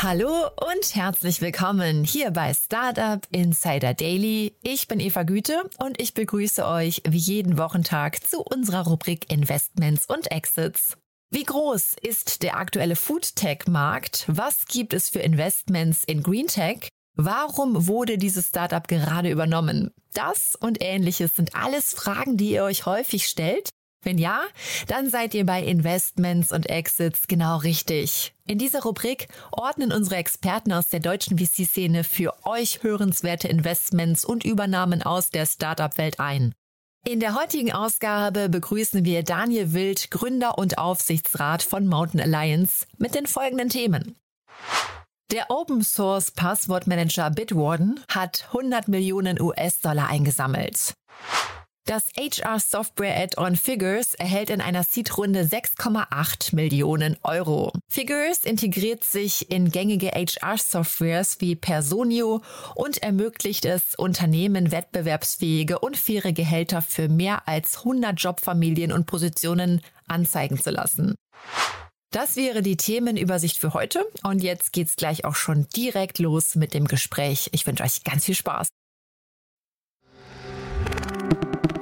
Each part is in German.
Hallo und herzlich willkommen hier bei Startup Insider Daily. Ich bin Eva Güte und ich begrüße euch wie jeden Wochentag zu unserer Rubrik Investments und Exits. Wie groß ist der aktuelle Foodtech-Markt? Was gibt es für Investments in Greentech? Warum wurde dieses Startup gerade übernommen? Das und ähnliches sind alles Fragen, die ihr euch häufig stellt wenn ja, dann seid ihr bei Investments und Exits genau richtig. In dieser Rubrik ordnen unsere Experten aus der deutschen VC-Szene für euch hörenswerte Investments und Übernahmen aus der Startup-Welt ein. In der heutigen Ausgabe begrüßen wir Daniel Wild, Gründer und Aufsichtsrat von Mountain Alliance, mit den folgenden Themen. Der Open Source Passwortmanager Bitwarden hat 100 Millionen US-Dollar eingesammelt. Das HR-Software-Add-on Figures erhält in einer Seed-Runde 6,8 Millionen Euro. Figures integriert sich in gängige HR-Softwares wie Personio und ermöglicht es Unternehmen wettbewerbsfähige und faire Gehälter für mehr als 100 Jobfamilien und Positionen anzeigen zu lassen. Das wäre die Themenübersicht für heute und jetzt geht's gleich auch schon direkt los mit dem Gespräch. Ich wünsche euch ganz viel Spaß.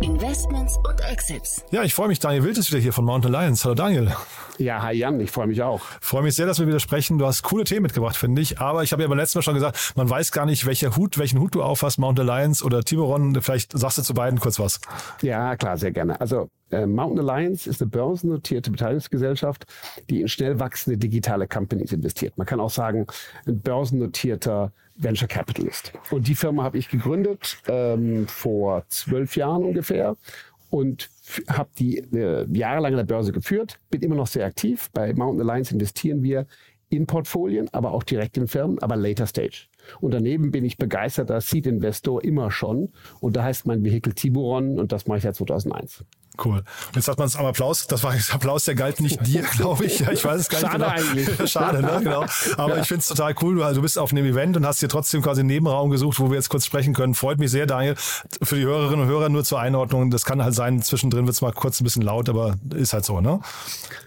Investments und Exits. Ja, ich freue mich. Daniel Wild ist wieder hier von Mountain Lions. Hallo Daniel. Ja, hi Jan, ich freue mich auch. Freue mich sehr, dass wir wieder sprechen. Du hast coole Themen mitgebracht, finde ich. Aber ich habe ja beim letzten Mal schon gesagt, man weiß gar nicht, welcher Hut, welchen Hut du aufhast, Mountain Alliance oder Tiburon. Vielleicht sagst du zu beiden kurz was. Ja, klar, sehr gerne. Also äh, Mountain Alliance ist eine börsennotierte Beteiligungsgesellschaft, die in schnell wachsende digitale Companies investiert. Man kann auch sagen, ein börsennotierter Venture Capitalist. Und die Firma habe ich gegründet ähm, vor zwölf Jahren ungefähr und habe die äh, jahrelang an der Börse geführt, bin immer noch sehr aktiv. Bei Mountain Alliance investieren wir in Portfolien, aber auch direkt in Firmen, aber later stage. Und daneben bin ich begeisterter Seed-Investor immer schon. Und da heißt mein Vehikel Tiburon und das mache ich seit 2001. Cool. Jetzt hat man es am Applaus. Das war jetzt Applaus, der galt nicht dir, glaube ich. Ja, ich weiß es gar nicht Schade genau. eigentlich. Schade, ne? Genau. Aber ja. ich finde es total cool. Du, du bist auf einem Event und hast dir trotzdem quasi einen Nebenraum gesucht, wo wir jetzt kurz sprechen können. Freut mich sehr, Daniel. Für die Hörerinnen und Hörer nur zur Einordnung. Das kann halt sein, zwischendrin wird es mal kurz ein bisschen laut, aber ist halt so, ne?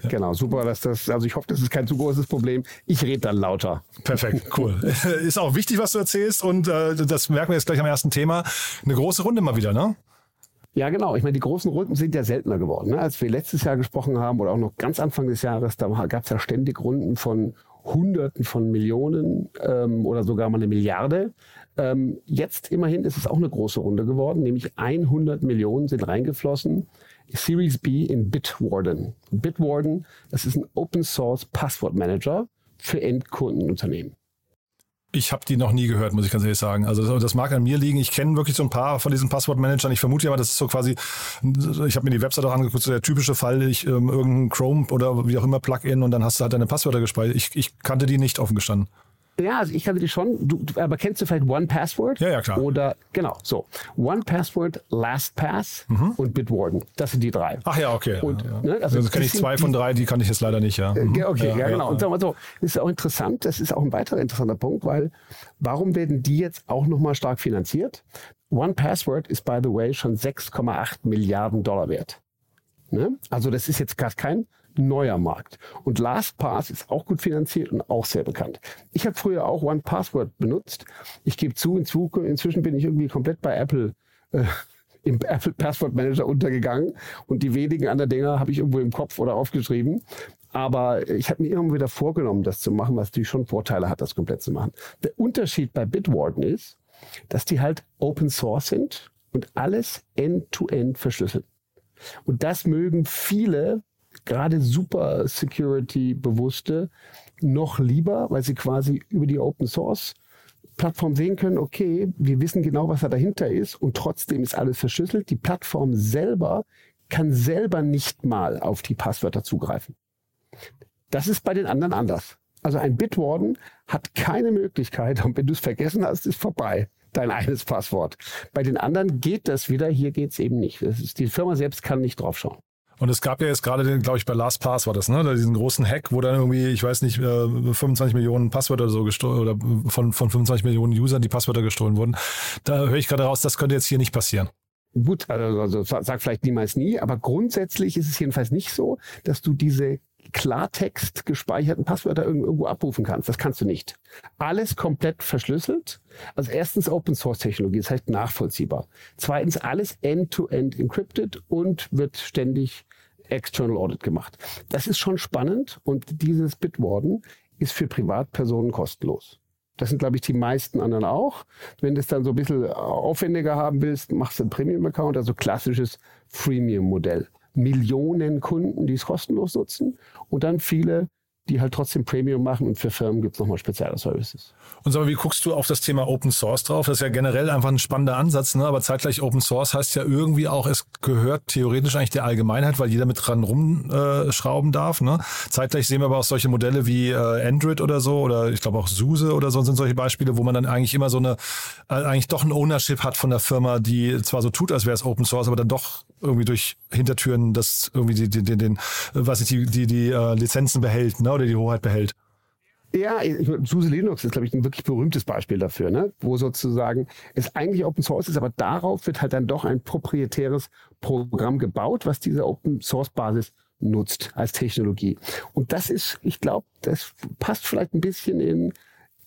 Ja. Genau, super, dass das, also ich hoffe, das ist kein zu großes Problem. Ich rede dann lauter. Perfekt, cool. ist auch wichtig, was du erzählst und äh, das merken wir jetzt gleich am ersten Thema. Eine große Runde mal wieder, ne? Ja, genau. Ich meine, die großen Runden sind ja seltener geworden. Ne? Als wir letztes Jahr gesprochen haben oder auch noch ganz Anfang des Jahres, da gab es ja ständig Runden von Hunderten von Millionen ähm, oder sogar mal eine Milliarde. Ähm, jetzt immerhin ist es auch eine große Runde geworden, nämlich 100 Millionen sind reingeflossen. Series B in Bitwarden. Bitwarden, das ist ein Open Source Passwort Manager für Endkundenunternehmen. Ich habe die noch nie gehört, muss ich ganz ehrlich sagen. Also das mag an mir liegen. Ich kenne wirklich so ein paar von diesen Passwortmanagern. Ich vermute ja mal, das ist so quasi, ich habe mir die Website auch angeguckt, so der typische Fall, ich ähm, irgendein Chrome oder wie auch immer Plugin und dann hast du halt deine Passwörter gespeichert. Ich, ich kannte die nicht offen gestanden. Ja, also ich kannte die schon. Du, aber kennst du vielleicht One Password? Ja, ja, klar. Oder, genau, so. One Password, LastPass mhm. und Bitwarden. Das sind die drei. Ach ja, okay. Und, ja, ja. Ne, also, also kenne ich zwei von drei, die kann ich jetzt leider nicht, ja. Mhm. Okay, ja, ja genau. Und sagen wir so, das ist auch interessant. Das ist auch ein weiterer interessanter Punkt, weil warum werden die jetzt auch nochmal stark finanziert? One Password ist, by the way, schon 6,8 Milliarden Dollar wert. Ne? Also das ist jetzt gerade kein neuer Markt. Und LastPass ist auch gut finanziert und auch sehr bekannt. Ich habe früher auch One Password benutzt. Ich gebe zu, inzwischen bin ich irgendwie komplett bei Apple. Äh, im Apple Password Manager untergegangen und die wenigen anderen Dinger habe ich irgendwo im Kopf oder aufgeschrieben. Aber ich habe mir immer wieder vorgenommen, das zu machen, was natürlich schon Vorteile hat, das komplett zu machen. Der Unterschied bei Bitwarden ist, dass die halt Open Source sind und alles end-to-end -end verschlüsseln. Und das mögen viele, gerade super Security bewusste, noch lieber, weil sie quasi über die Open Source Plattform sehen können, okay, wir wissen genau, was da dahinter ist und trotzdem ist alles verschlüsselt. Die Plattform selber kann selber nicht mal auf die Passwörter zugreifen. Das ist bei den anderen anders. Also ein Bitwarden hat keine Möglichkeit und wenn du es vergessen hast, ist vorbei dein eines Passwort. Bei den anderen geht das wieder, hier geht es eben nicht. Ist, die Firma selbst kann nicht drauf schauen. Und es gab ja jetzt gerade den, glaube ich, bei LastPass war das, ne? Diesen großen Hack, wo dann irgendwie, ich weiß nicht, 25 äh, Millionen Passwörter so gestohlen oder von, von 25 Millionen Usern die Passwörter gestohlen wurden. Da höre ich gerade raus, das könnte jetzt hier nicht passieren. Gut, also, also sag vielleicht niemals nie, aber grundsätzlich ist es jedenfalls nicht so, dass du diese Klartext gespeicherten Passwörter irgendwo abrufen kannst. Das kannst du nicht. Alles komplett verschlüsselt. Also erstens Open Source Technologie, das heißt nachvollziehbar. Zweitens alles end-to-end -end encrypted und wird ständig External Audit gemacht. Das ist schon spannend und dieses Bitwarden ist für Privatpersonen kostenlos. Das sind, glaube ich, die meisten anderen auch. Wenn du es dann so ein bisschen aufwendiger haben willst, machst du einen Premium-Account, also klassisches Freemium-Modell. Millionen Kunden, die es kostenlos nutzen und dann viele, die halt trotzdem Premium machen und für Firmen gibt es nochmal spezielle Services. Und sag mal, wie guckst du auf das Thema Open Source drauf? Das ist ja generell einfach ein spannender Ansatz, ne? aber zeitgleich Open Source heißt ja irgendwie auch, es gehört theoretisch eigentlich der Allgemeinheit, weil jeder mit dran rumschrauben darf. Ne? Zeitgleich sehen wir aber auch solche Modelle wie äh, Android oder so oder ich glaube auch SUSE oder so sind solche Beispiele, wo man dann eigentlich immer so eine, äh, eigentlich doch ein Ownership hat von der Firma, die zwar so tut, als wäre es Open Source, aber dann doch irgendwie durch Hintertüren das irgendwie die, den, den, den was ich, die, die, die äh, Lizenzen behält, ne? oder die Hoheit behält. Ja, ich, SUSE Linux ist, glaube ich, ein wirklich berühmtes Beispiel dafür, ne? wo sozusagen es eigentlich Open Source ist, aber darauf wird halt dann doch ein proprietäres Programm gebaut, was diese Open Source Basis nutzt als Technologie. Und das ist, ich glaube, das passt vielleicht ein bisschen in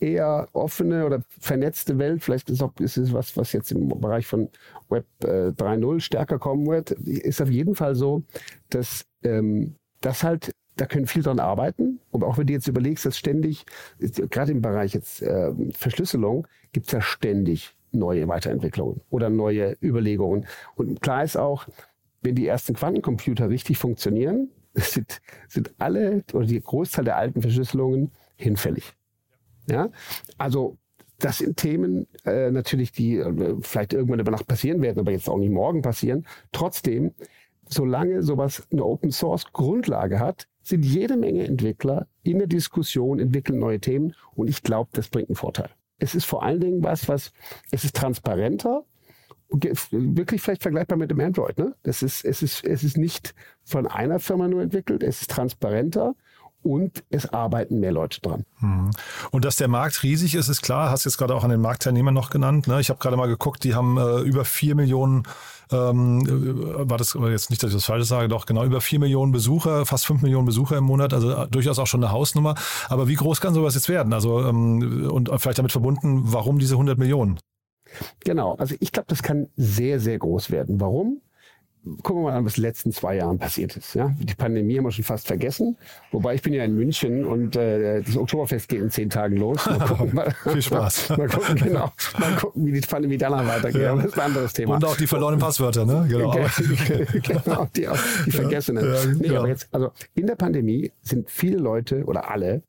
eher offene oder vernetzte Welt. Vielleicht ist, auch, ist es was, was jetzt im Bereich von Web äh, 3.0 stärker kommen wird. Ist auf jeden Fall so, dass ähm, das halt da können viel dran arbeiten. Und auch wenn du jetzt überlegst, dass ständig, gerade im Bereich jetzt äh, Verschlüsselung, gibt es ja ständig neue Weiterentwicklungen oder neue Überlegungen. Und klar ist auch, wenn die ersten Quantencomputer richtig funktionieren, sind, sind alle oder die Großteil der alten Verschlüsselungen hinfällig. Ja, also das sind Themen äh, natürlich, die äh, vielleicht irgendwann über Nacht passieren werden, aber jetzt auch nicht morgen passieren. Trotzdem, solange sowas eine Open Source Grundlage hat, sind jede Menge Entwickler in der Diskussion, entwickeln neue Themen und ich glaube, das bringt einen Vorteil. Es ist vor allen Dingen was, was, es ist transparenter, wirklich vielleicht vergleichbar mit dem Android. Ne? Das ist, es, ist, es ist nicht von einer Firma nur entwickelt, es ist transparenter und es arbeiten mehr Leute dran. Mhm. Und dass der Markt riesig ist, ist klar. Hast jetzt gerade auch an den Marktteilnehmern noch genannt. Ne? Ich habe gerade mal geguckt, die haben äh, über vier Millionen, ähm, äh, war das jetzt nicht, dass ich das falsch sage, doch genau über vier Millionen Besucher, fast fünf Millionen Besucher im Monat, also äh, durchaus auch schon eine Hausnummer. Aber wie groß kann sowas jetzt werden? Also ähm, und vielleicht damit verbunden, warum diese 100 Millionen? Genau, also ich glaube, das kann sehr, sehr groß werden. Warum? Gucken wir mal an, was in den letzten zwei Jahren passiert ist. Ja? Die Pandemie haben wir schon fast vergessen. Wobei ich bin ja in München und äh, das Oktoberfest geht in zehn Tagen los. Mal gucken, mal, Viel Spaß. Mal, mal, gucken, genau. Mal gucken, wie die Pandemie danach weitergeht. Ja. Das ist ein anderes Thema. Und auch die verlorenen Passwörter, ne? Genau, genau die, auch, die vergessenen. Ja, nee, genau. aber jetzt, also in der Pandemie sind viele Leute oder alle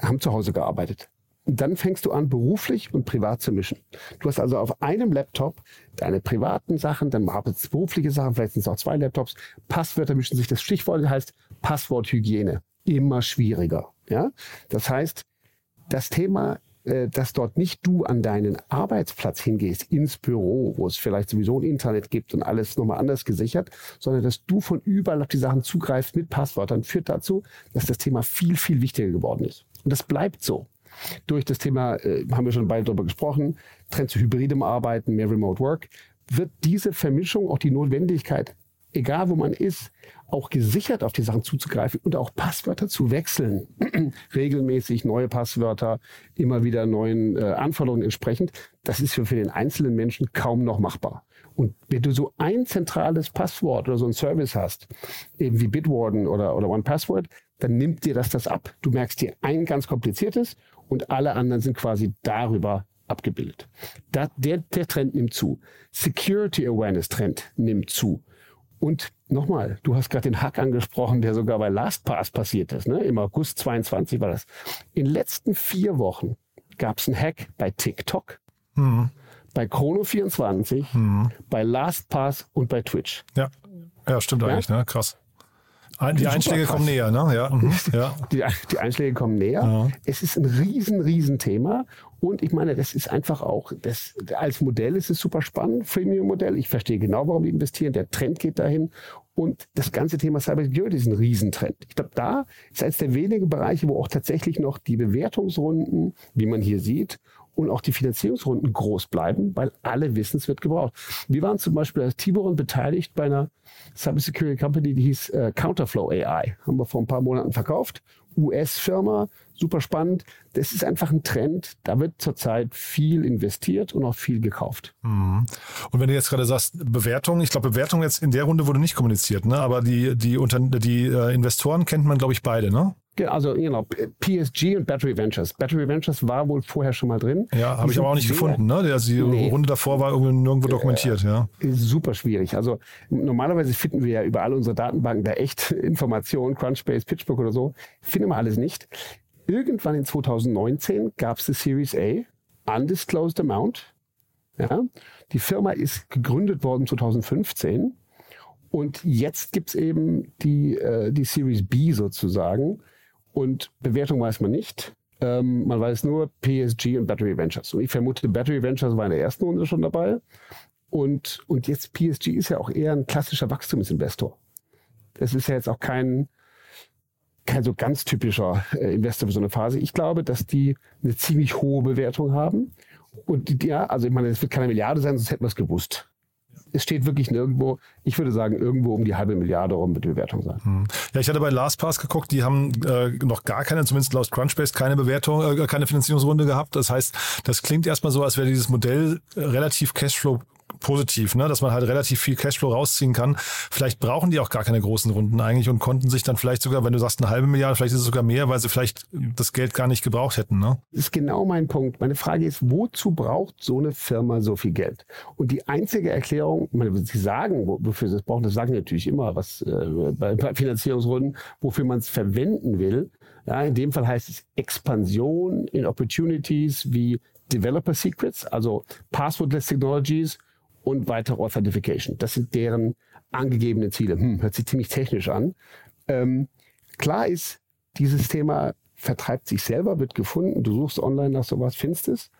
haben zu Hause gearbeitet. Dann fängst du an, beruflich und privat zu mischen. Du hast also auf einem Laptop deine privaten Sachen, dann arbeitest berufliche Sachen, vielleicht sind es auch zwei Laptops. Passwörter mischen sich. Das Stichwort heißt Passworthygiene. Immer schwieriger. Ja? Das heißt, das Thema, äh, dass dort nicht du an deinen Arbeitsplatz hingehst, ins Büro, wo es vielleicht sowieso ein Internet gibt und alles nochmal anders gesichert, sondern dass du von überall auf die Sachen zugreifst mit Passwörtern, führt dazu, dass das Thema viel, viel wichtiger geworden ist. Und das bleibt so durch das Thema, äh, haben wir schon beide darüber gesprochen, Trend zu hybridem Arbeiten, mehr Remote Work, wird diese Vermischung, auch die Notwendigkeit egal wo man ist, auch gesichert auf die Sachen zuzugreifen und auch Passwörter zu wechseln. Regelmäßig neue Passwörter, immer wieder neuen äh, Anforderungen entsprechend. Das ist für, für den einzelnen Menschen kaum noch machbar. Und wenn du so ein zentrales Passwort oder so ein Service hast, eben wie Bitwarden oder, oder OnePassword, dann nimmt dir das das ab. Du merkst dir ein ganz kompliziertes und alle anderen sind quasi darüber abgebildet. Da, der, der Trend nimmt zu. Security Awareness Trend nimmt zu. Und nochmal, du hast gerade den Hack angesprochen, der sogar bei LastPass passiert ist. Ne? Im August 22 war das. In den letzten vier Wochen gab es einen Hack bei TikTok, mhm. bei Chrono24, mhm. bei LastPass und bei Twitch. Ja, ja stimmt ja? eigentlich, ne? krass. Die Einschläge kommen näher, ne? Ja. Mhm. ja. Die, die, Einschläge kommen näher. Ja. Es ist ein riesen, riesen Thema. Und ich meine, das ist einfach auch, das, als Modell ist es super spannend, Freemium-Modell. Ich verstehe genau, warum die investieren. Der Trend geht dahin. Und das ganze Thema Cybersecurity ist ein Riesentrend. Ich glaube, da ist eines der wenigen Bereiche, wo auch tatsächlich noch die Bewertungsrunden, wie man hier sieht, und auch die Finanzierungsrunden groß bleiben, weil alle wissen, es wird gebraucht. Wir waren zum Beispiel als Tiburon beteiligt bei einer Cybersecurity Company, die hieß äh, Counterflow AI. Haben wir vor ein paar Monaten verkauft. US-Firma, super spannend. Das ist einfach ein Trend. Da wird zurzeit viel investiert und auch viel gekauft. Mhm. Und wenn du jetzt gerade sagst, Bewertung, ich glaube, Bewertung jetzt in der Runde wurde nicht kommuniziert, ne? aber die, die, unter, die äh, Investoren kennt man, glaube ich, beide, ne? Also, genau, PSG und Battery Ventures. Battery Ventures war wohl vorher schon mal drin. Ja, habe ich aber auch nicht gefunden. Ne? Also die nee. Runde davor war nirgendwo dokumentiert. Ja. Super schwierig. Also normalerweise finden wir ja über alle unsere Datenbanken da echt Informationen, Crunchbase, PitchBook oder so. Finden wir alles nicht. Irgendwann in 2019 gab es die Series A, Undisclosed Amount. Ja. Die Firma ist gegründet worden 2015. Und jetzt gibt's eben die, äh, die Series B sozusagen. Und Bewertung weiß man nicht. Ähm, man weiß nur PSG und Battery Ventures. Und ich vermute, Battery Ventures war in der ersten Runde schon dabei. Und, und jetzt PSG ist ja auch eher ein klassischer Wachstumsinvestor. Das ist ja jetzt auch kein, kein so ganz typischer äh, Investor für so eine Phase. Ich glaube, dass die eine ziemlich hohe Bewertung haben. Und die, ja, also ich meine, es wird keine Milliarde sein, sonst hätten wir es gewusst es steht wirklich nirgendwo, ich würde sagen, irgendwo um die halbe Milliarde rum mit Bewertung sein. Hm. Ja, ich hatte bei LastPass geguckt, die haben äh, noch gar keine, zumindest laut Crunchbase, keine Bewertung, äh, keine Finanzierungsrunde gehabt. Das heißt, das klingt erstmal so, als wäre dieses Modell relativ Cashflow positiv, ne? dass man halt relativ viel Cashflow rausziehen kann. Vielleicht brauchen die auch gar keine großen Runden eigentlich und konnten sich dann vielleicht sogar, wenn du sagst eine halbe Milliarde, vielleicht ist es sogar mehr, weil sie vielleicht das Geld gar nicht gebraucht hätten. Ne? Das ist genau mein Punkt. Meine Frage ist, wozu braucht so eine Firma so viel Geld? Und die einzige Erklärung, meine, sie sagen, wofür sie es brauchen, das sagen natürlich immer, was äh, bei, bei Finanzierungsrunden, wofür man es verwenden will. Ja, in dem Fall heißt es Expansion in Opportunities wie Developer Secrets, also Passwordless Technologies und weitere Authentification. Das sind deren angegebenen Ziele. Hm, hört sich ziemlich technisch an. Ähm, klar ist, dieses Thema vertreibt sich selber, wird gefunden. Du suchst online nach sowas, findest es.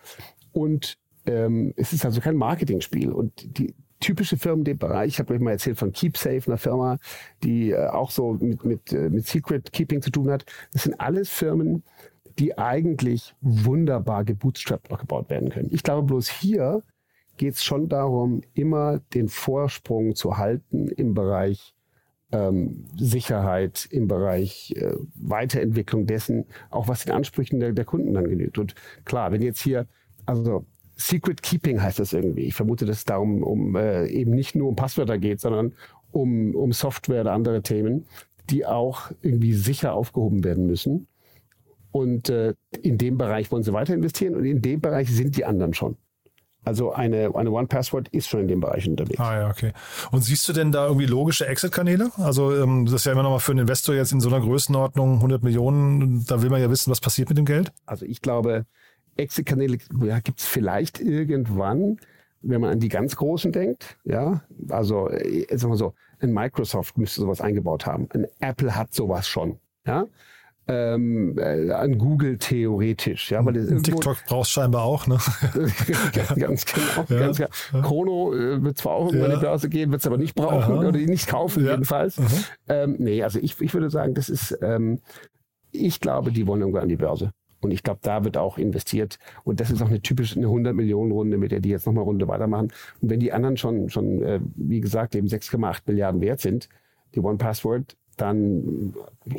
Und ähm, es ist also kein Marketingspiel. Und die typische Firmen in dem Bereich, ich habe euch mal erzählt von KeepSafe, einer Firma, die äh, auch so mit, mit, äh, mit Secret Keeping zu tun hat. Das sind alles Firmen, die eigentlich wunderbar gebootstrapped gebaut werden können. Ich glaube bloß hier geht es schon darum, immer den Vorsprung zu halten im Bereich ähm, Sicherheit, im Bereich äh, Weiterentwicklung dessen, auch was den Ansprüchen der, der Kunden dann genügt. Und klar, wenn jetzt hier, also Secret Keeping heißt das irgendwie. Ich vermute, dass es darum um, äh, eben nicht nur um Passwörter geht, sondern um, um Software oder andere Themen, die auch irgendwie sicher aufgehoben werden müssen. Und äh, in dem Bereich wollen sie weiter investieren und in dem Bereich sind die anderen schon. Also eine, eine One-Password ist schon in dem Bereich unterwegs. Ah ja, okay. Und siehst du denn da irgendwie logische Exit-Kanäle? Also ähm, das ist ja immer noch mal für einen Investor jetzt in so einer Größenordnung 100 Millionen, da will man ja wissen, was passiert mit dem Geld. Also ich glaube, Exit-Kanäle ja, gibt es vielleicht irgendwann, wenn man an die ganz Großen denkt. Ja, also äh, sagen wir so, ein Microsoft müsste sowas eingebaut haben. Ein Apple hat sowas schon. Ja, ähm, äh, an Google theoretisch. Ja, weil TikTok brauchst scheinbar auch, ne? ganz genau. Ja. Ganz genau. Chrono äh, wird zwar auch irgendwann ja. die Börse gehen, wird es aber nicht brauchen Aha. oder nicht kaufen ja. jedenfalls. Ähm, nee, also ich, ich würde sagen, das ist, ähm, ich glaube, die wollen irgendwann an die Börse. Und ich glaube, da wird auch investiert. Und das ist auch eine typische eine 100 Millionen Runde, mit der die jetzt nochmal Runde weitermachen. Und wenn die anderen schon, schon äh, wie gesagt, eben 6,8 Milliarden wert sind, die One Password, dann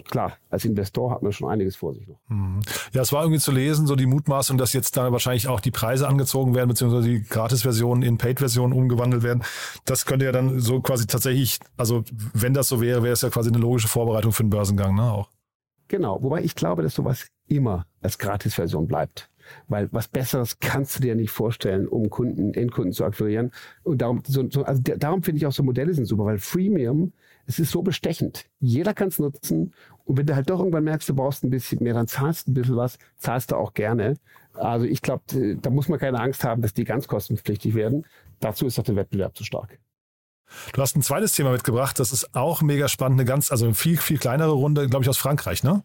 klar, als Investor hat man schon einiges vor sich noch. Mhm. Ja, es war irgendwie zu lesen, so die Mutmaßung, dass jetzt da wahrscheinlich auch die Preise angezogen werden, beziehungsweise die Gratis-Versionen in Paid-Versionen umgewandelt werden. Das könnte ja dann so quasi tatsächlich, also wenn das so wäre, wäre es ja quasi eine logische Vorbereitung für den Börsengang, ne, auch. Genau, wobei ich glaube, dass sowas immer als Gratis-Version bleibt. Weil was Besseres kannst du dir nicht vorstellen, um Kunden, Endkunden zu akquirieren. Und darum, so, so, also darum finde ich auch so Modelle sind super, weil Freemium, es ist so bestechend. Jeder kann es nutzen. Und wenn du halt doch irgendwann merkst, du brauchst ein bisschen mehr, dann zahlst du ein bisschen was, zahlst du auch gerne. Also ich glaube, da muss man keine Angst haben, dass die ganz kostenpflichtig werden. Dazu ist doch der Wettbewerb zu stark. Du hast ein zweites Thema mitgebracht, das ist auch mega spannend, eine ganz, also eine viel, viel kleinere Runde, glaube ich, aus Frankreich, ne?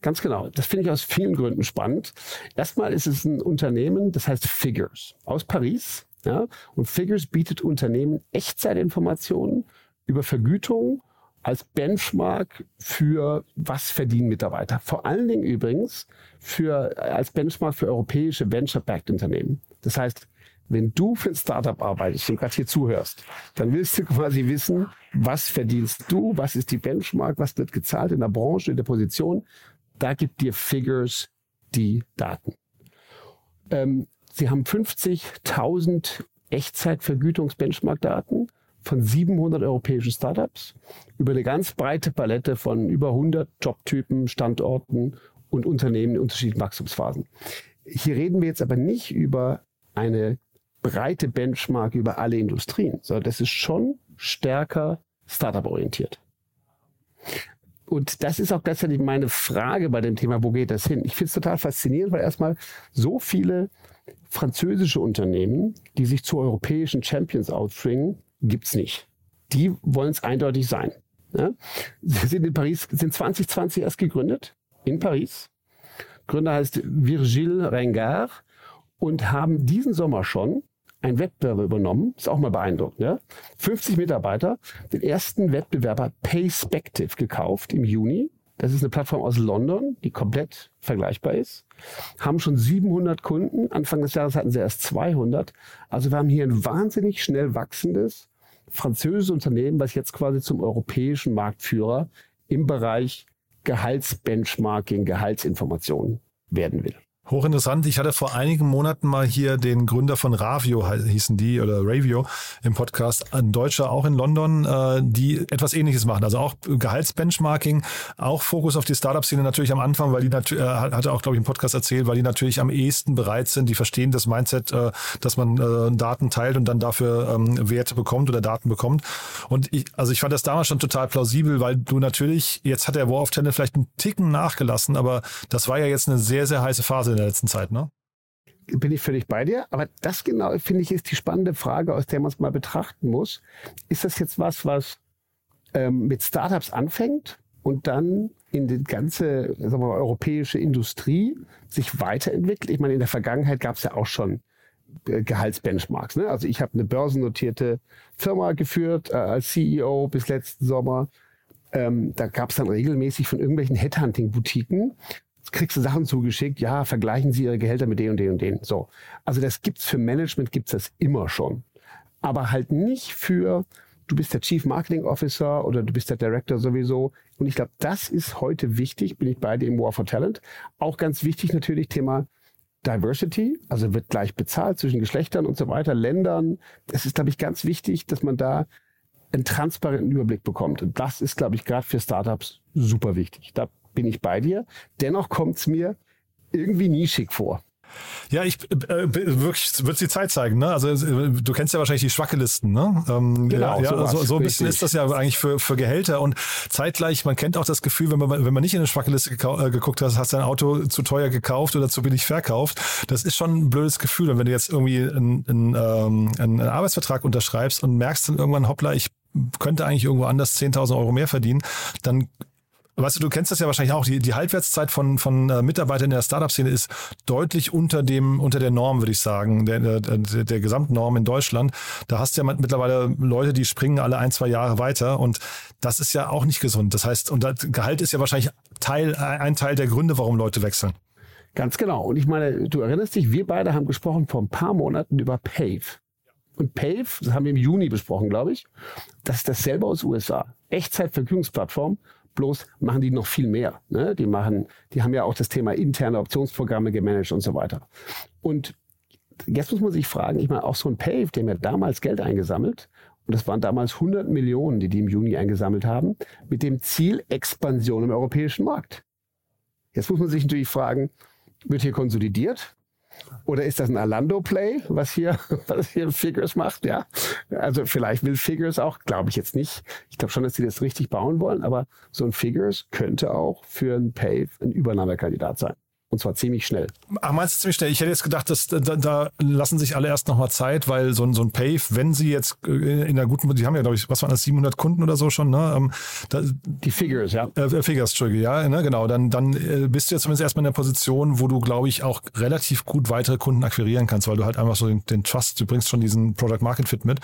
Ganz genau. Das finde ich aus vielen Gründen spannend. Erstmal ist es ein Unternehmen, das heißt Figures aus Paris. Ja? Und Figures bietet Unternehmen Echtzeitinformationen über Vergütung als Benchmark für was verdienen Mitarbeiter. Vor allen Dingen übrigens für, als Benchmark für europäische Venture-Backed Unternehmen. Das heißt, wenn du für ein Startup arbeitest und gerade hier zuhörst, dann willst du quasi wissen, was verdienst du, was ist die Benchmark, was wird gezahlt in der Branche, in der Position da gibt dir Figures die Daten. Ähm, sie haben 50.000 Echtzeitvergütungs-Benchmark-Daten von 700 europäischen Startups über eine ganz breite Palette von über 100 Jobtypen, Standorten und Unternehmen in unterschiedlichen Wachstumsphasen. Hier reden wir jetzt aber nicht über eine breite Benchmark über alle Industrien, sondern das ist schon stärker Startup-orientiert. Und das ist auch gleichzeitig meine Frage bei dem Thema, wo geht das hin? Ich finde es total faszinierend, weil erstmal so viele französische Unternehmen, die sich zu europäischen Champions outfringen, gibt's nicht. Die wollen es eindeutig sein. Ja? Sie sind in Paris, sind 2020 erst gegründet, in Paris. Gründer heißt Virgile Rengard und haben diesen Sommer schon ein Wettbewerber übernommen, ist auch mal beeindruckend, ja? 50 Mitarbeiter, den ersten Wettbewerber Payspective gekauft im Juni. Das ist eine Plattform aus London, die komplett vergleichbar ist. Haben schon 700 Kunden. Anfang des Jahres hatten sie erst 200. Also wir haben hier ein wahnsinnig schnell wachsendes französisches Unternehmen, was jetzt quasi zum europäischen Marktführer im Bereich Gehaltsbenchmarking, Gehaltsinformationen werden will. Hochinteressant. Ich hatte vor einigen Monaten mal hier den Gründer von Ravio, hießen die, oder Ravio im Podcast, ein Deutscher auch in London, äh, die etwas ähnliches machen. Also auch Gehaltsbenchmarking, auch Fokus auf die Startup-Szene natürlich am Anfang, weil die natürlich, äh, hatte auch, glaube ich, im Podcast erzählt, weil die natürlich am ehesten bereit sind, die verstehen das Mindset, äh, dass man Daten teilt und dann dafür ähm, Werte bekommt oder Daten bekommt. Und ich, also ich fand das damals schon total plausibel, weil du natürlich, jetzt hat der War of Tennis vielleicht einen Ticken nachgelassen, aber das war ja jetzt eine sehr, sehr heiße Phase in der letzten Zeit, ne? Bin ich völlig bei dir. Aber das genau, finde ich, ist die spannende Frage, aus der man es mal betrachten muss. Ist das jetzt was, was ähm, mit Startups anfängt und dann in die ganze sagen wir mal, europäische Industrie sich weiterentwickelt? Ich meine, in der Vergangenheit gab es ja auch schon äh, Gehaltsbenchmarks. Ne? Also ich habe eine börsennotierte Firma geführt äh, als CEO bis letzten Sommer. Ähm, da gab es dann regelmäßig von irgendwelchen Headhunting-Boutiquen kriegst du Sachen zugeschickt, ja, vergleichen Sie Ihre Gehälter mit den und den und den. So. Also das gibt's für Management, gibt's das immer schon. Aber halt nicht für, du bist der Chief Marketing Officer oder du bist der Director sowieso. Und ich glaube, das ist heute wichtig, bin ich bei dir im War for Talent. Auch ganz wichtig natürlich Thema Diversity, also wird gleich bezahlt zwischen Geschlechtern und so weiter, Ländern. Es ist, glaube ich, ganz wichtig, dass man da einen transparenten Überblick bekommt. Und das ist, glaube ich, gerade für Startups super wichtig. Da bin ich bei dir. Dennoch kommt es mir irgendwie nischig vor. Ja, ich äh, wirklich wird die Zeit zeigen. Ne? Also du kennst ja wahrscheinlich die Schwackelisten. Ne? Ähm, genau, ja, so, so, so ein bisschen ist das ja eigentlich für, für Gehälter und zeitgleich. Man kennt auch das Gefühl, wenn man wenn man nicht in eine Schwackeliste äh, geguckt hat, hast dein Auto zu teuer gekauft oder zu billig verkauft. Das ist schon ein blödes Gefühl. Und wenn du jetzt irgendwie einen, einen, ähm, einen Arbeitsvertrag unterschreibst und merkst dann irgendwann, hoppla, ich könnte eigentlich irgendwo anders 10.000 Euro mehr verdienen, dann Weißt du, du kennst das ja wahrscheinlich auch. Die, die Halbwertszeit von, von äh, Mitarbeitern in der Startup-Szene ist deutlich unter dem, unter der Norm, würde ich sagen, der, der, der, Gesamtnorm in Deutschland. Da hast du ja mittlerweile Leute, die springen alle ein, zwei Jahre weiter und das ist ja auch nicht gesund. Das heißt, und das Gehalt ist ja wahrscheinlich Teil, ein Teil der Gründe, warum Leute wechseln. Ganz genau. Und ich meine, du erinnerst dich, wir beide haben gesprochen vor ein paar Monaten über Pave. Und Pave, das haben wir im Juni besprochen, glaube ich, das ist dasselbe aus USA. Echtzeitverfügungsplattform, bloß machen die noch viel mehr. Ne? Die machen, die haben ja auch das Thema interne Optionsprogramme gemanagt und so weiter. Und jetzt muss man sich fragen, ich meine, auch so ein Pave, dem ja damals Geld eingesammelt, und das waren damals 100 Millionen, die die im Juni eingesammelt haben, mit dem Ziel Expansion im europäischen Markt. Jetzt muss man sich natürlich fragen, wird hier konsolidiert? Oder ist das ein Alando-Play, was hier, was hier Figures macht? Ja, also vielleicht will Figures auch, glaube ich jetzt nicht. Ich glaube schon, dass sie das richtig bauen wollen, aber so ein Figures könnte auch für ein Pave ein Übernahmekandidat sein. Und zwar ziemlich schnell. Ach, meinst du ziemlich schnell? Ich hätte jetzt gedacht, dass da, da lassen sich alle erst nochmal Zeit, weil so ein, so ein Pave, wenn sie jetzt äh, in der guten, die haben ja, glaube ich, was waren das, 700 Kunden oder so schon, ne? Ähm, da, die Figures, ja. Äh, Figures, Entschuldige, ja, ne, genau. Dann, dann äh, bist du jetzt zumindest erstmal in der Position, wo du, glaube ich, auch relativ gut weitere Kunden akquirieren kannst, weil du halt einfach so den, den Trust, du bringst schon diesen Product Market Fit mit.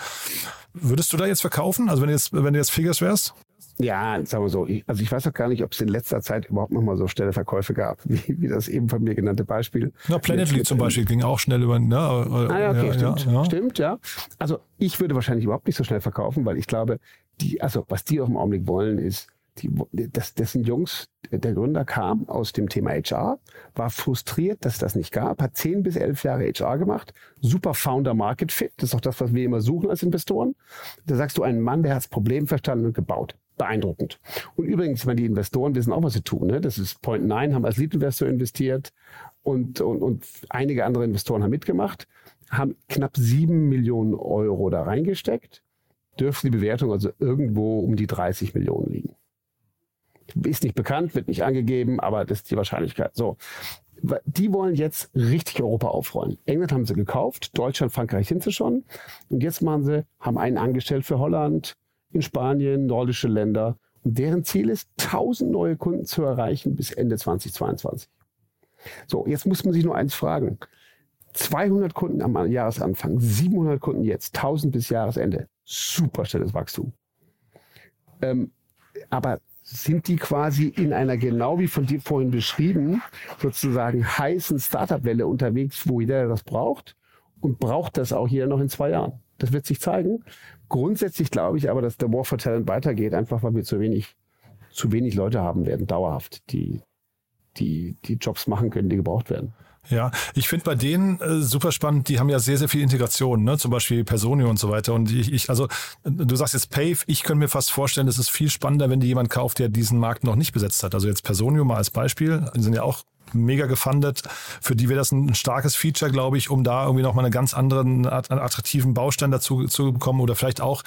Würdest du da jetzt verkaufen? Also wenn du jetzt, wenn du jetzt Figures wärst? Ja, sagen wir so. Ich, also ich weiß auch gar nicht, ob es in letzter Zeit überhaupt noch mal so schnelle Verkäufe gab, wie, wie das eben von mir genannte Beispiel. Na, Planetly zum Beispiel ging auch schnell über. Ne, ah, ja, okay, ja, stimmt. Ja, ja. Stimmt, ja. Also ich würde wahrscheinlich überhaupt nicht so schnell verkaufen, weil ich glaube, die, also was die auf dem Augenblick wollen, ist, die, das, sind Jungs, der Gründer kam aus dem Thema HR, war frustriert, dass das nicht gab, hat zehn bis elf Jahre HR gemacht, super Founder Market Fit, das ist auch das, was wir immer suchen als Investoren. Da sagst du einen Mann, der hat das Problem verstanden und gebaut beeindruckend. Und übrigens, wenn die Investoren wissen auch, was sie tun. Ne? Das ist Point Nine, haben als Lead-Investor investiert und, und, und einige andere Investoren haben mitgemacht, haben knapp sieben Millionen Euro da reingesteckt, dürfte die Bewertung also irgendwo um die 30 Millionen liegen. Ist nicht bekannt, wird nicht angegeben, aber das ist die Wahrscheinlichkeit. So. Die wollen jetzt richtig Europa aufrollen. England haben sie gekauft, Deutschland, Frankreich sind sie schon. Und jetzt machen sie, haben einen angestellt für Holland, in Spanien, nordische Länder. Und deren Ziel ist, 1000 neue Kunden zu erreichen bis Ende 2022. So, jetzt muss man sich nur eins fragen. 200 Kunden am Jahresanfang, 700 Kunden jetzt, 1000 bis Jahresende. Super schnelles Wachstum. Ähm, aber sind die quasi in einer, genau wie von dir vorhin beschrieben, sozusagen heißen Startup-Welle unterwegs, wo jeder das braucht? Und braucht das auch jeder noch in zwei Jahren? Das wird sich zeigen. Grundsätzlich glaube ich aber, dass der War for Talent weitergeht, einfach weil wir zu wenig, zu wenig Leute haben werden, dauerhaft, die, die, die Jobs machen können, die gebraucht werden. Ja, ich finde bei denen äh, super spannend, die haben ja sehr, sehr viel Integration, ne? zum Beispiel Personio und so weiter. Und ich, ich, also du sagst jetzt Pave, ich könnte mir fast vorstellen, es ist viel spannender, wenn die jemand kauft, der diesen Markt noch nicht besetzt hat. Also jetzt Personio mal als Beispiel, die sind ja auch mega gefundet. Für die wäre das ein starkes Feature, glaube ich, um da irgendwie nochmal einen ganz anderen, attraktiven Baustein dazu zu bekommen oder vielleicht auch,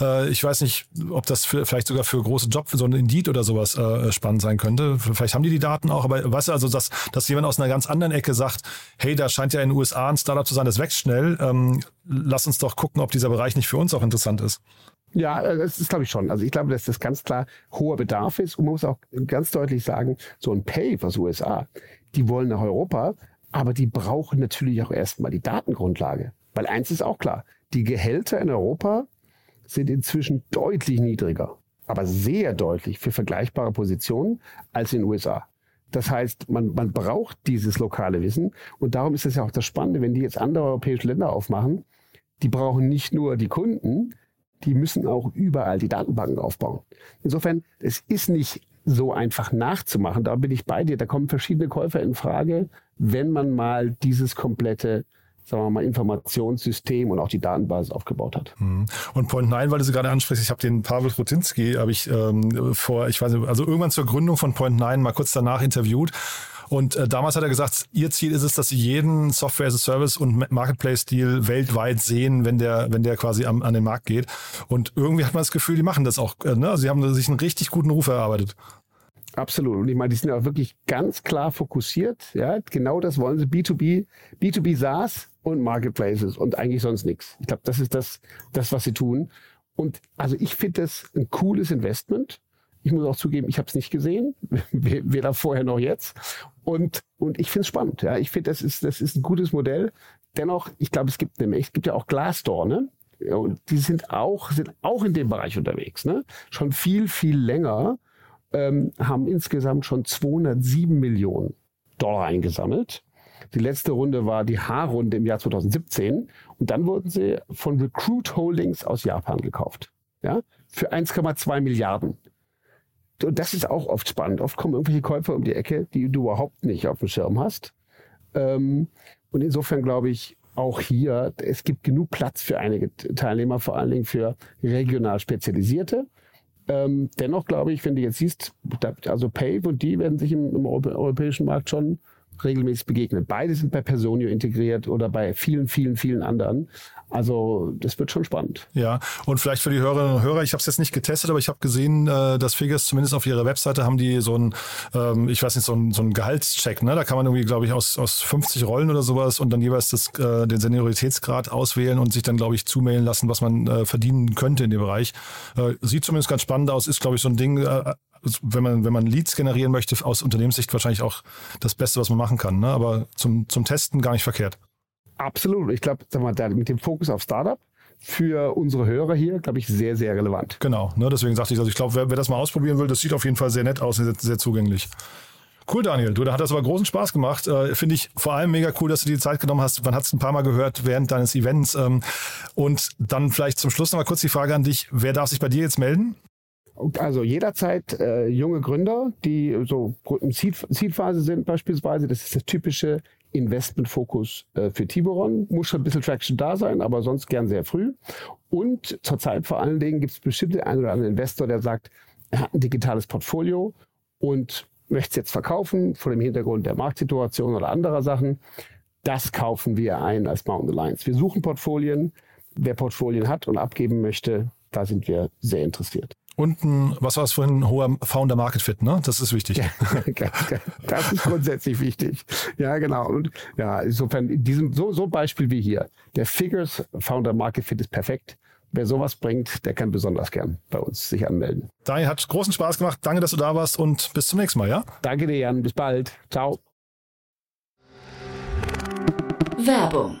äh, ich weiß nicht, ob das für, vielleicht sogar für große Jobs, so ein Indeed oder sowas äh, spannend sein könnte. Vielleicht haben die die Daten auch, aber weißt du, also, dass, dass jemand aus einer ganz anderen Ecke sagt, hey, da scheint ja in den USA ein Startup zu sein, das wächst schnell, ähm, lass uns doch gucken, ob dieser Bereich nicht für uns auch interessant ist. Ja, äh, das ist glaube ich schon. Also ich glaube, dass das ganz klar hoher Bedarf ist. Und man muss auch ganz deutlich sagen, so ein Pay aus USA, die wollen nach Europa, aber die brauchen natürlich auch erstmal die Datengrundlage. Weil eins ist auch klar, die Gehälter in Europa sind inzwischen deutlich niedriger, aber sehr deutlich für vergleichbare Positionen als in den USA. Das heißt, man, man braucht dieses lokale Wissen und darum ist es ja auch das Spannende, wenn die jetzt andere europäische Länder aufmachen, die brauchen nicht nur die Kunden, die müssen auch überall die Datenbanken aufbauen. Insofern, es ist nicht so einfach nachzumachen. Da bin ich bei dir. Da kommen verschiedene Käufer in Frage, wenn man mal dieses komplette sagen wir mal, Informationssystem und auch die Datenbasis aufgebaut hat. Mhm. Und Point 9, weil du sie gerade ansprichst, ich habe den Pavel Rutinski, habe ich ähm, vor, ich weiß nicht, also irgendwann zur Gründung von Point 9 mal kurz danach interviewt und äh, damals hat er gesagt, ihr Ziel ist es, dass sie jeden Software as a Service und Marketplace-Deal weltweit sehen, wenn der, wenn der quasi am, an den Markt geht. Und irgendwie hat man das Gefühl, die machen das auch. Äh, ne? Sie haben sich einen richtig guten Ruf erarbeitet. Absolut. Und ich meine, die sind auch wirklich ganz klar fokussiert. Ja, genau das wollen sie. B2B, B2B SaaS und Marketplaces und eigentlich sonst nichts. Ich glaube, das ist das, das, was sie tun. Und also ich finde das ein cooles Investment. Ich muss auch zugeben, ich habe es nicht gesehen, weder vorher noch jetzt. Und, und ich finde es spannend. Ja. Ich finde, das ist, das ist ein gutes Modell. Dennoch, ich glaube, es gibt nämlich, es gibt ja auch Glassdoor, ne? Und die sind auch, sind auch in dem Bereich unterwegs, ne? Schon viel, viel länger, ähm, haben insgesamt schon 207 Millionen Dollar eingesammelt. Die letzte Runde war die H-Runde im Jahr 2017 und dann wurden sie von Recruit Holdings aus Japan gekauft. Ja, für 1,2 Milliarden. Und das ist auch oft spannend. Oft kommen irgendwelche Käufer um die Ecke, die du überhaupt nicht auf dem Schirm hast. Ähm, und insofern glaube ich, auch hier, es gibt genug Platz für einige Teilnehmer, vor allen Dingen für regional spezialisierte. Ähm, dennoch glaube ich, wenn du jetzt siehst, also Pave und die werden sich im, im europäischen Markt schon regelmäßig begegnen. Beide sind bei Personio integriert oder bei vielen, vielen, vielen anderen. Also das wird schon spannend. Ja, und vielleicht für die Hörerinnen und Hörer, ich habe es jetzt nicht getestet, aber ich habe gesehen, äh, dass Figures zumindest auf ihrer Webseite haben die so ein, ähm, ich weiß nicht, so ein, so ein Gehaltscheck. Ne? Da kann man irgendwie, glaube ich, aus, aus 50 Rollen oder sowas und dann jeweils das, äh, den Senioritätsgrad auswählen und sich dann, glaube ich, zumailen lassen, was man äh, verdienen könnte in dem Bereich. Sieht zumindest ganz spannend aus, ist, glaube ich, so ein Ding, wenn man, wenn man Leads generieren möchte, aus Unternehmenssicht wahrscheinlich auch das Beste, was man machen kann. Ne? Aber zum, zum Testen gar nicht verkehrt. Absolut. Ich glaube, mit dem Fokus auf Startup für unsere Hörer hier, glaube ich, sehr, sehr relevant. Genau, ne, deswegen sagte ich, also ich glaube, wer, wer, das mal ausprobieren will, das sieht auf jeden Fall sehr nett aus und sehr, sehr zugänglich. Cool, Daniel. Du, da hat das aber großen Spaß gemacht. Äh, Finde ich vor allem mega cool, dass du dir die Zeit genommen hast. Man hat es ein paar Mal gehört während deines Events. Ähm, und dann vielleicht zum Schluss noch mal kurz die Frage an dich. Wer darf sich bei dir jetzt melden? Also jederzeit äh, junge Gründer, die so in Seed-Phase sind beispielsweise. Das ist das typische Investmentfokus äh, für Tiburon. Muss schon ein bisschen Traction da sein, aber sonst gern sehr früh. Und zurzeit vor allen Dingen gibt es bestimmt einen oder anderen Investor, der sagt, er hat ein digitales Portfolio und möchte es jetzt verkaufen vor dem Hintergrund der Marktsituation oder anderer Sachen. Das kaufen wir ein als Mountain Alliance. Wir suchen Portfolien. Wer Portfolien hat und abgeben möchte, da sind wir sehr interessiert und ein, was war es vorhin, ein hoher Founder Market Fit, ne? Das ist wichtig. Ja, das ist grundsätzlich wichtig. Ja, genau. Und ja, insofern, diesem, so, so Beispiel wie hier. Der Figures Founder Market Fit ist perfekt. Wer sowas bringt, der kann besonders gern bei uns sich anmelden. Daniel, hat großen Spaß gemacht. Danke, dass du da warst und bis zum nächsten Mal, ja? Danke dir, Jan. Bis bald. Ciao. Werbung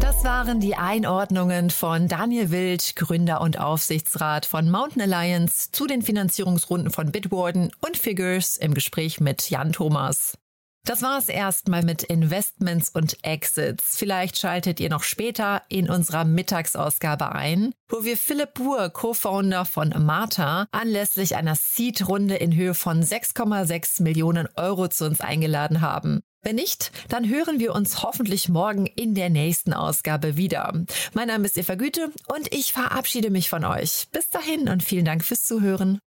Das waren die Einordnungen von Daniel Wild, Gründer und Aufsichtsrat von Mountain Alliance, zu den Finanzierungsrunden von Bitwarden und Figures im Gespräch mit Jan Thomas. Das war es erstmal mit Investments und Exits. Vielleicht schaltet ihr noch später in unserer Mittagsausgabe ein, wo wir Philipp Buhr, Co-Founder von Marta, anlässlich einer Seed-Runde in Höhe von 6,6 Millionen Euro zu uns eingeladen haben. Wenn nicht, dann hören wir uns hoffentlich morgen in der nächsten Ausgabe wieder. Mein Name ist Eva Güte und ich verabschiede mich von euch. Bis dahin und vielen Dank fürs Zuhören.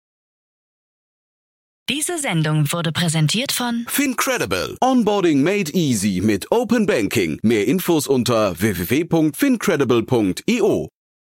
Diese Sendung wurde präsentiert von Fincredible. Onboarding made easy mit Open Banking. Mehr Infos unter www.fincredible.io.